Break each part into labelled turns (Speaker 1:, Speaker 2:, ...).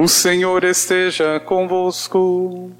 Speaker 1: O Senhor esteja convosco.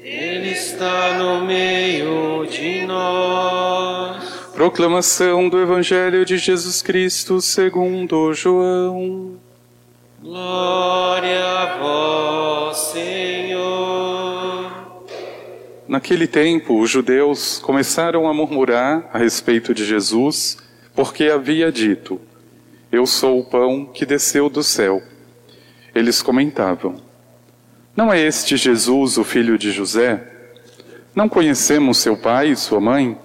Speaker 2: Ele está no meio de nós.
Speaker 1: Proclamação do Evangelho de Jesus Cristo segundo João.
Speaker 2: Glória a vós, Senhor.
Speaker 1: Naquele tempo, os judeus começaram a murmurar a respeito de Jesus, porque havia dito: Eu sou o pão que desceu do céu. Eles comentavam: Não é este Jesus o filho de José? Não conhecemos seu pai e sua mãe?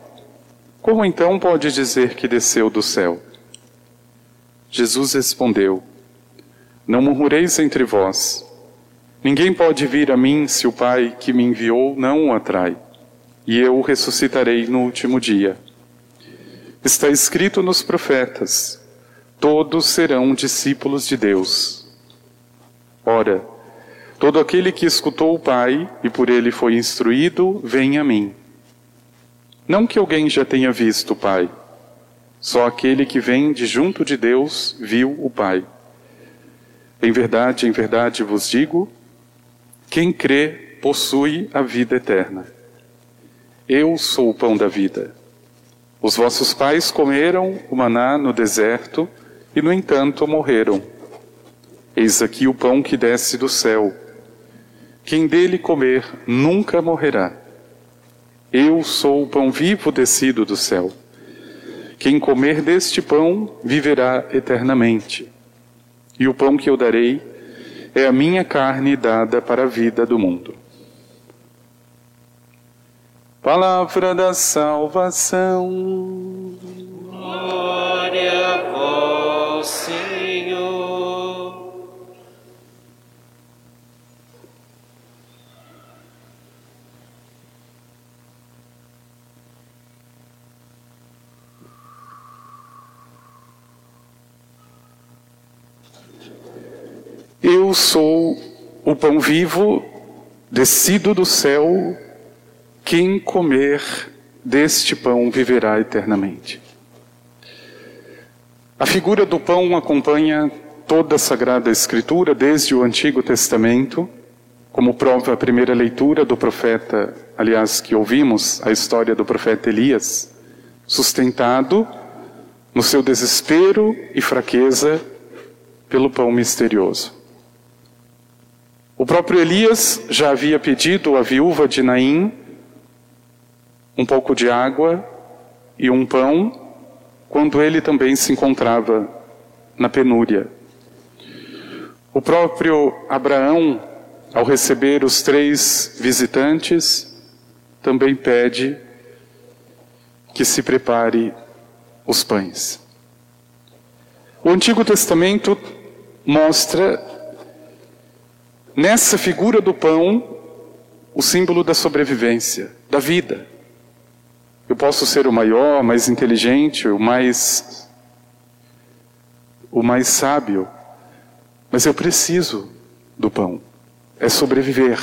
Speaker 1: Como então pode dizer que desceu do céu? Jesus respondeu: Não murmureis entre vós. Ninguém pode vir a mim se o Pai que me enviou não o atrai, e eu o ressuscitarei no último dia. Está escrito nos profetas: todos serão discípulos de Deus. Ora, todo aquele que escutou o Pai e por ele foi instruído, vem a mim. Não que alguém já tenha visto o Pai, só aquele que vem de junto de Deus viu o Pai. Em verdade, em verdade vos digo: quem crê possui a vida eterna. Eu sou o pão da vida. Os vossos pais comeram o maná no deserto e, no entanto, morreram. Eis aqui o pão que desce do céu. Quem dele comer nunca morrerá. Eu sou o pão vivo descido do céu. Quem comer deste pão viverá eternamente. E o pão que eu darei é a minha carne dada para a vida do mundo. Palavra da salvação.
Speaker 2: Glória a vós, Senhor.
Speaker 1: Eu sou o pão vivo descido do céu. Quem comer deste pão viverá eternamente. A figura do pão acompanha toda a Sagrada Escritura, desde o Antigo Testamento, como prova a primeira leitura do profeta, aliás, que ouvimos, a história do profeta Elias, sustentado no seu desespero e fraqueza pelo pão misterioso. O próprio Elias já havia pedido à viúva de Naim um pouco de água e um pão, quando ele também se encontrava na penúria. O próprio Abraão, ao receber os três visitantes, também pede que se prepare os pães. O Antigo Testamento mostra nessa figura do pão o símbolo da sobrevivência, da vida. Eu posso ser o maior, mais inteligente, o mais o mais sábio, mas eu preciso do pão. É sobreviver.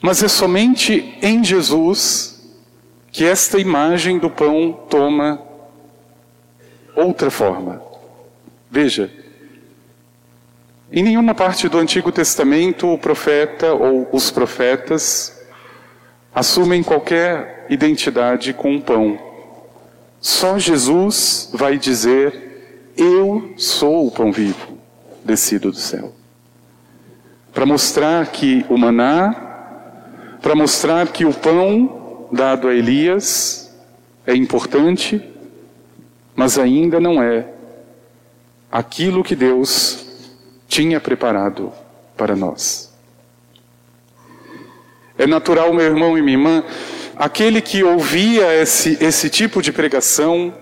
Speaker 1: Mas é somente em Jesus que esta imagem do pão toma outra forma. Veja, em nenhuma parte do Antigo Testamento o profeta ou os profetas assumem qualquer identidade com o pão. Só Jesus vai dizer: Eu sou o pão vivo descido do céu. Para mostrar que o maná, para mostrar que o pão dado a Elias é importante, mas ainda não é aquilo que Deus tinha preparado para nós. É natural, meu irmão e minha irmã, aquele que ouvia esse, esse tipo de pregação,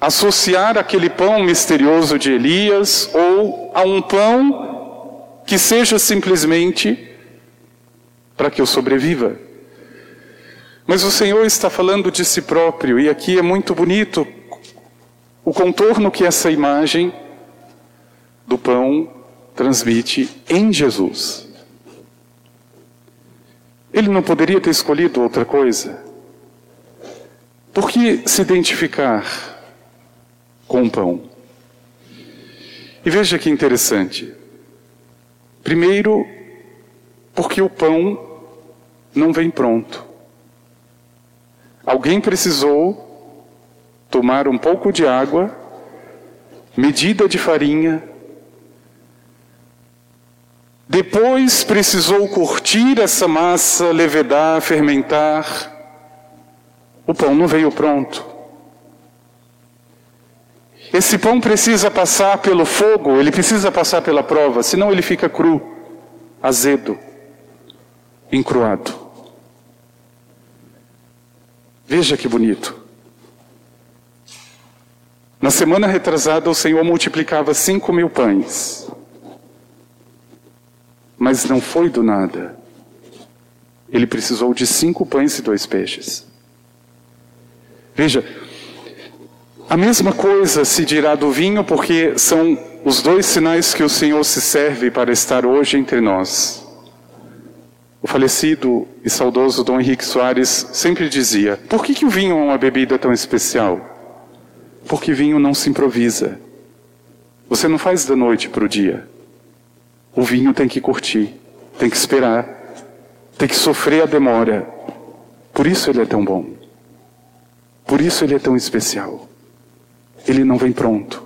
Speaker 1: associar aquele pão misterioso de Elias ou a um pão que seja simplesmente para que eu sobreviva. Mas o Senhor está falando de si próprio, e aqui é muito bonito o contorno que essa imagem do pão transmite em Jesus. Ele não poderia ter escolhido outra coisa? Por que se identificar com o pão? E veja que interessante. Primeiro, porque o pão não vem pronto. Alguém precisou tomar um pouco de água, medida de farinha, depois precisou curtir essa massa, levedar, fermentar. O pão não veio pronto. Esse pão precisa passar pelo fogo, ele precisa passar pela prova, senão ele fica cru, azedo, encruado. Veja que bonito. Na semana retrasada, o Senhor multiplicava cinco mil pães. Mas não foi do nada. Ele precisou de cinco pães e dois peixes. Veja, a mesma coisa se dirá do vinho, porque são os dois sinais que o Senhor se serve para estar hoje entre nós. O falecido e saudoso Dom Henrique Soares sempre dizia: por que, que o vinho é uma bebida tão especial? Porque vinho não se improvisa. Você não faz da noite para o dia. O vinho tem que curtir, tem que esperar, tem que sofrer a demora. Por isso ele é tão bom. Por isso ele é tão especial. Ele não vem pronto.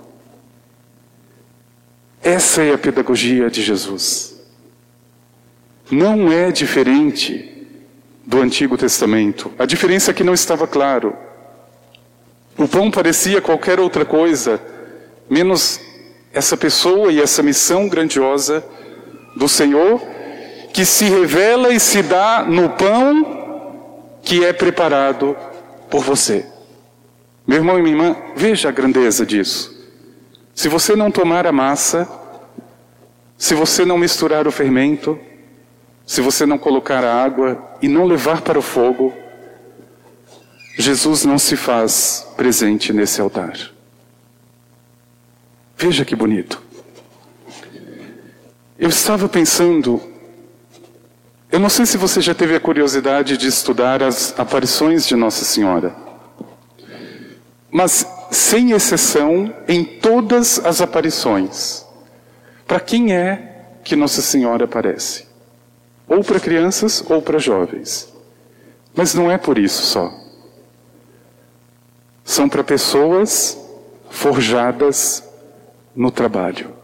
Speaker 1: Essa é a pedagogia de Jesus. Não é diferente do Antigo Testamento. A diferença é que não estava claro. O pão parecia qualquer outra coisa, menos essa pessoa e essa missão grandiosa do Senhor que se revela e se dá no pão que é preparado por você. Meu irmão e minha irmã, veja a grandeza disso. Se você não tomar a massa, se você não misturar o fermento, se você não colocar a água e não levar para o fogo, Jesus não se faz presente nesse altar. Veja que bonito. Eu estava pensando, eu não sei se você já teve a curiosidade de estudar as aparições de Nossa Senhora, mas sem exceção, em todas as aparições, para quem é que Nossa Senhora aparece? Ou para crianças ou para jovens. Mas não é por isso só. São para pessoas forjadas no trabalho.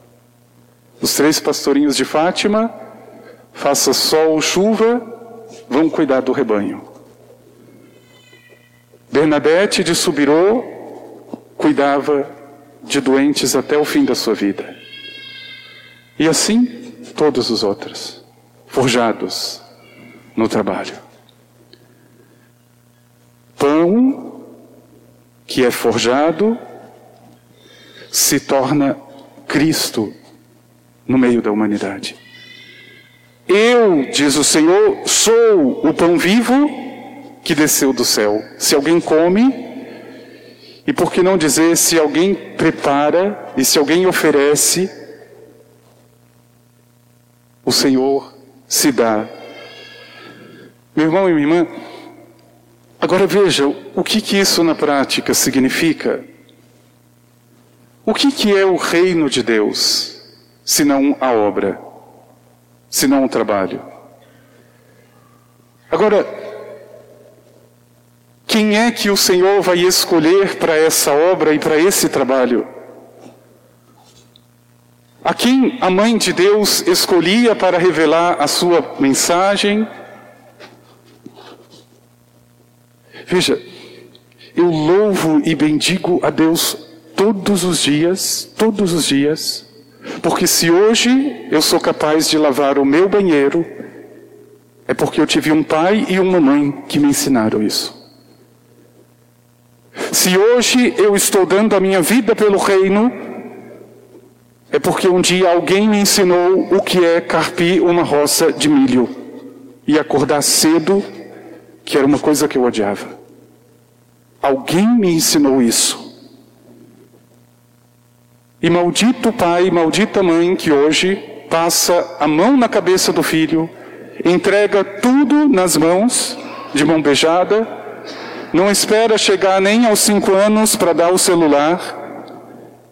Speaker 1: Os três pastorinhos de Fátima, faça sol ou chuva, vão cuidar do rebanho. Bernadette de Subirô cuidava de doentes até o fim da sua vida. E assim todos os outros, forjados no trabalho. Pão que é forjado se torna Cristo no meio da humanidade. Eu, diz o Senhor, sou o pão vivo que desceu do céu. Se alguém come, e por que não dizer se alguém prepara e se alguém oferece, o Senhor se dá. Meu irmão e minha irmã, agora veja o que, que isso na prática significa. O que, que é o reino de Deus? Senão a obra, senão o trabalho. Agora, quem é que o Senhor vai escolher para essa obra e para esse trabalho? A quem a Mãe de Deus escolhia para revelar a sua mensagem? Veja, eu louvo e bendigo a Deus todos os dias, todos os dias, porque se hoje eu sou capaz de lavar o meu banheiro, é porque eu tive um pai e uma mãe que me ensinaram isso. Se hoje eu estou dando a minha vida pelo reino, é porque um dia alguém me ensinou o que é carpir uma roça de milho e acordar cedo, que era uma coisa que eu odiava. Alguém me ensinou isso. E maldito pai, maldita mãe que hoje passa a mão na cabeça do filho, entrega tudo nas mãos, de mão beijada, não espera chegar nem aos cinco anos para dar o celular,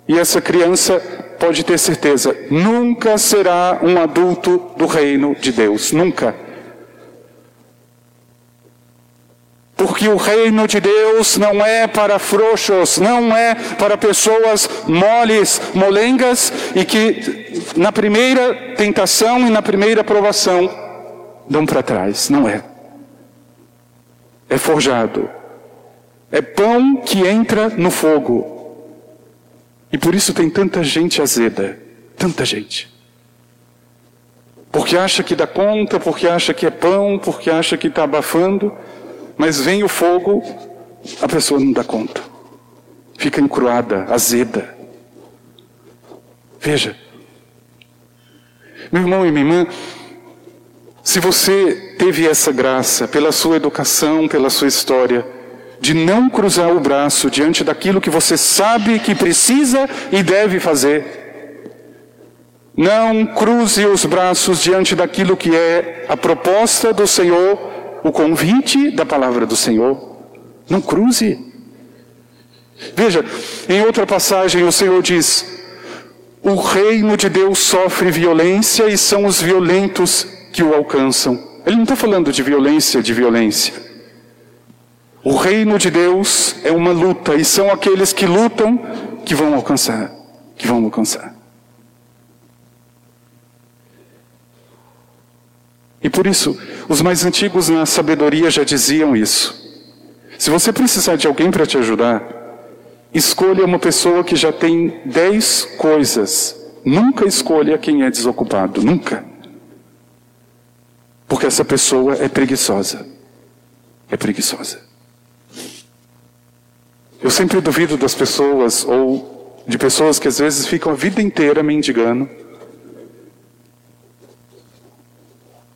Speaker 1: e essa criança pode ter certeza, nunca será um adulto do reino de Deus. Nunca. Porque o reino de Deus não é para frouxos, não é para pessoas moles, molengas e que na primeira tentação e na primeira provação dão para trás. Não é. É forjado. É pão que entra no fogo. E por isso tem tanta gente azeda, tanta gente. Porque acha que dá conta, porque acha que é pão, porque acha que está abafando mas vem o fogo, a pessoa não dá conta. Fica encruada, azeda. Veja, meu irmão e minha irmã, se você teve essa graça pela sua educação, pela sua história, de não cruzar o braço diante daquilo que você sabe que precisa e deve fazer, não cruze os braços diante daquilo que é a proposta do Senhor o convite da palavra do Senhor. Não cruze. Veja, em outra passagem o Senhor diz: O reino de Deus sofre violência e são os violentos que o alcançam. Ele não está falando de violência, de violência. O reino de Deus é uma luta e são aqueles que lutam que vão alcançar, que vão alcançar. E por isso, os mais antigos na sabedoria já diziam isso. Se você precisar de alguém para te ajudar, escolha uma pessoa que já tem dez coisas. Nunca escolha quem é desocupado, nunca. Porque essa pessoa é preguiçosa. É preguiçosa. Eu sempre duvido das pessoas, ou de pessoas que às vezes ficam a vida inteira mendigando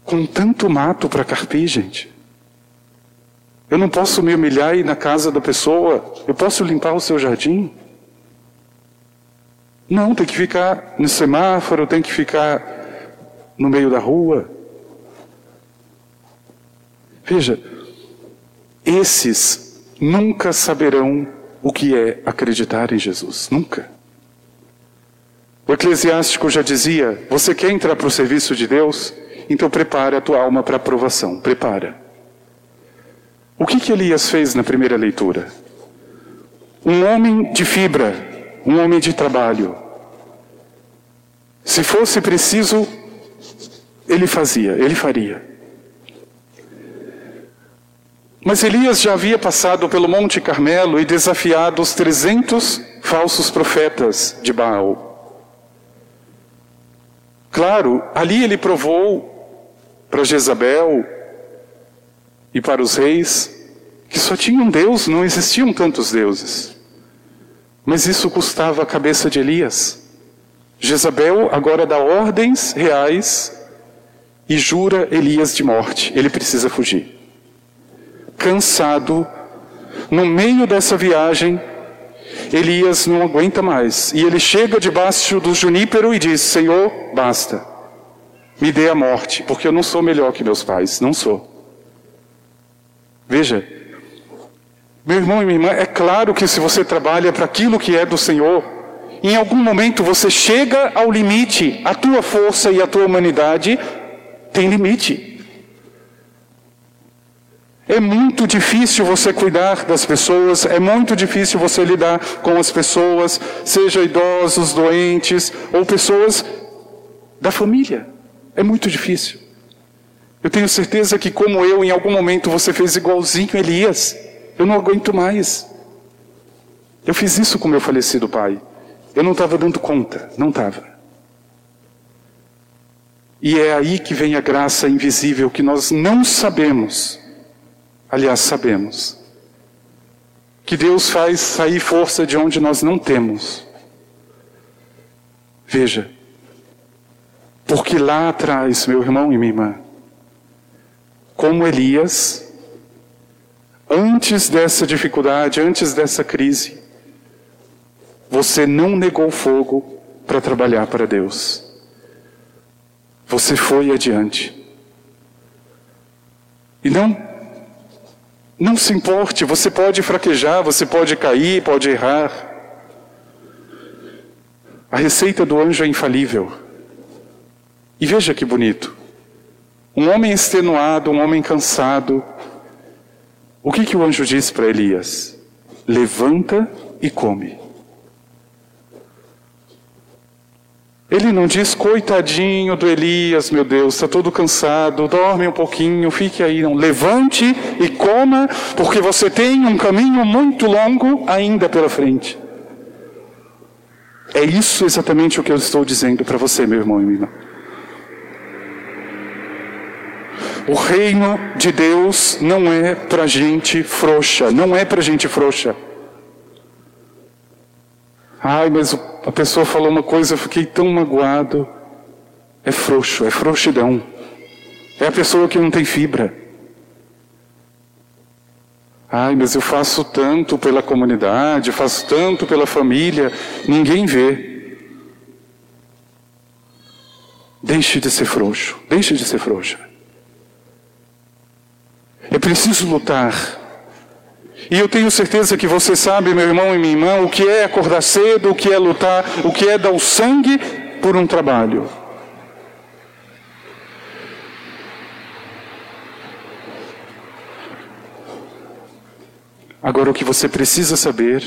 Speaker 1: com tanto mato para carpir, gente. Eu não posso me humilhar e ir na casa da pessoa, eu posso limpar o seu jardim? Não, tem que ficar no semáforo, tem que ficar no meio da rua. Veja, esses nunca saberão o que é acreditar em Jesus, nunca. O eclesiástico já dizia: você quer entrar para o serviço de Deus? Então prepara a tua alma para a aprovação. Prepara. O que, que Elias fez na primeira leitura? Um homem de fibra, um homem de trabalho. Se fosse preciso, ele fazia, ele faria. Mas Elias já havia passado pelo Monte Carmelo e desafiado os 300 falsos profetas de Baal. Claro, ali ele provou para Jezabel e para os reis, que só tinham um Deus, não existiam tantos deuses. Mas isso custava a cabeça de Elias. Jezabel agora dá ordens reais e jura Elias de morte. Ele precisa fugir. Cansado, no meio dessa viagem, Elias não aguenta mais. E ele chega debaixo do junípero e diz: Senhor, basta me dê a morte, porque eu não sou melhor que meus pais, não sou. Veja, meu irmão e minha irmã, é claro que se você trabalha para aquilo que é do Senhor, em algum momento você chega ao limite, a tua força e a tua humanidade tem limite. É muito difícil você cuidar das pessoas, é muito difícil você lidar com as pessoas, seja idosos, doentes ou pessoas da família. É muito difícil. Eu tenho certeza que, como eu, em algum momento você fez igualzinho Elias. Eu não aguento mais. Eu fiz isso com meu falecido pai. Eu não estava dando conta, não estava. E é aí que vem a graça invisível que nós não sabemos. Aliás, sabemos. Que Deus faz sair força de onde nós não temos. Veja, porque lá atrás, meu irmão e minha irmã, como Elias, antes dessa dificuldade, antes dessa crise, você não negou fogo para trabalhar para Deus. Você foi adiante. E não não se importe, você pode fraquejar, você pode cair, pode errar. A receita do anjo é infalível. E veja que bonito. Um homem extenuado, um homem cansado. O que, que o anjo diz para Elias? Levanta e come. Ele não diz, coitadinho do Elias, meu Deus, está todo cansado, dorme um pouquinho, fique aí. Não, levante e coma, porque você tem um caminho muito longo ainda pela frente. É isso exatamente o que eu estou dizendo para você, meu irmão e minha irmã. O reino de Deus não é para gente frouxa, não é para gente frouxa. Ai, mas a pessoa falou uma coisa, eu fiquei tão magoado. É frouxo, é frouxidão. É a pessoa que não tem fibra. Ai, mas eu faço tanto pela comunidade, faço tanto pela família, ninguém vê. Deixe de ser frouxo, deixe de ser frouxa. É preciso lutar e eu tenho certeza que você sabe, meu irmão e minha irmã, o que é acordar cedo, o que é lutar, o que é dar o sangue por um trabalho. Agora, o que você precisa saber,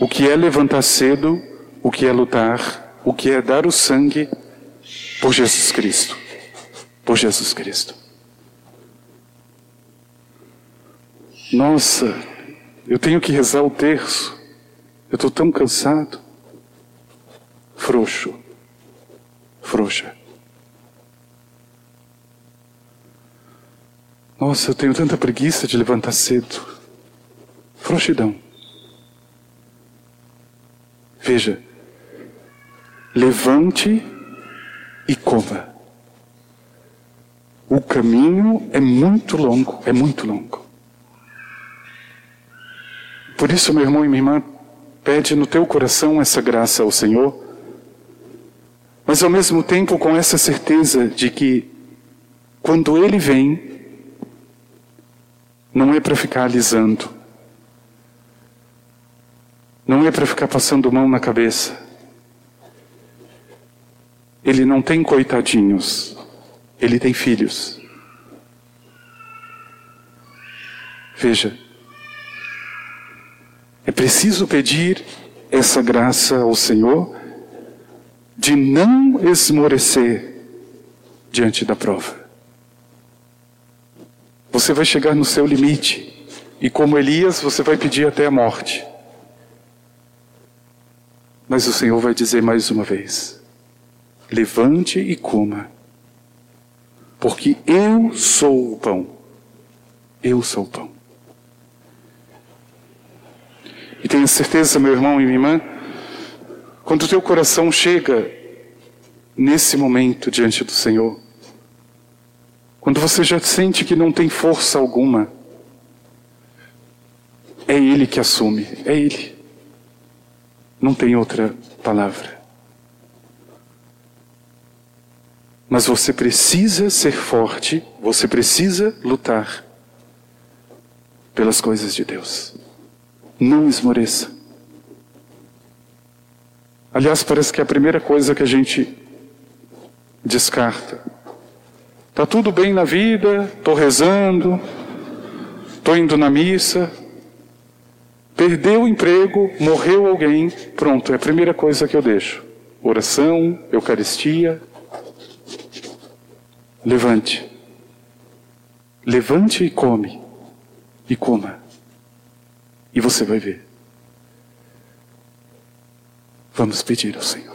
Speaker 1: o que é levantar cedo, o que é lutar, o que é dar o sangue por Jesus Cristo. Por Jesus Cristo. Nossa, eu tenho que rezar o terço. Eu estou tão cansado. Frouxo. Frouxa. Nossa, eu tenho tanta preguiça de levantar cedo. Frouxidão. Veja, levante e coma. O caminho é muito longo, é muito longo. Por isso, meu irmão e minha irmã, pede no teu coração essa graça ao Senhor, mas ao mesmo tempo com essa certeza de que quando Ele vem, não é para ficar alisando, não é para ficar passando mão na cabeça. Ele não tem coitadinhos, ele tem filhos. Veja, preciso pedir essa graça ao Senhor de não esmorecer diante da prova. Você vai chegar no seu limite e, como Elias, você vai pedir até a morte. Mas o Senhor vai dizer mais uma vez: levante e coma, porque eu sou o pão. Eu sou o pão. E tenha certeza, meu irmão e minha irmã, quando o teu coração chega nesse momento diante do Senhor, quando você já sente que não tem força alguma, é Ele que assume, é Ele. Não tem outra palavra. Mas você precisa ser forte, você precisa lutar pelas coisas de Deus. Não esmoreça. Aliás, parece que é a primeira coisa que a gente descarta. Tá tudo bem na vida, estou rezando, estou indo na missa, perdeu o emprego, morreu alguém, pronto, é a primeira coisa que eu deixo. Oração, Eucaristia. Levante. Levante e come. E coma. E você vai ver. Vamos pedir ao Senhor.